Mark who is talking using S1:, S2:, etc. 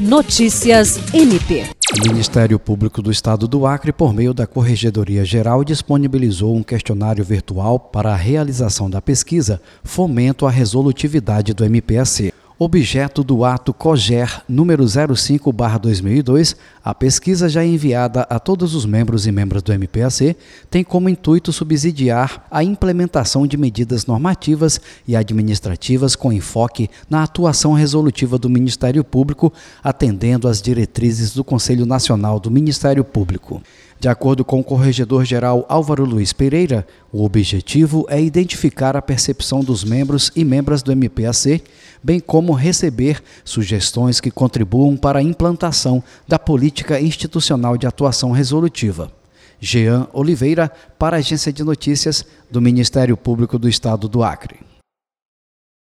S1: Notícias MP.
S2: O Ministério Público do Estado do Acre, por meio da Corregedoria Geral, disponibilizou um questionário virtual para a realização da pesquisa Fomento à Resolutividade do MPAC. Objeto do ato COGER número 05/2002, a pesquisa já enviada a todos os membros e membros do MPAC tem como intuito subsidiar a implementação de medidas normativas e administrativas com enfoque na atuação resolutiva do Ministério Público, atendendo às diretrizes do Conselho Nacional do Ministério Público. De acordo com o corregedor-geral Álvaro Luiz Pereira, o objetivo é identificar a percepção dos membros e membras do MPAC, bem como receber sugestões que contribuam para a implantação da política institucional de atuação resolutiva. Jean Oliveira, para a Agência de Notícias do Ministério Público do Estado do Acre.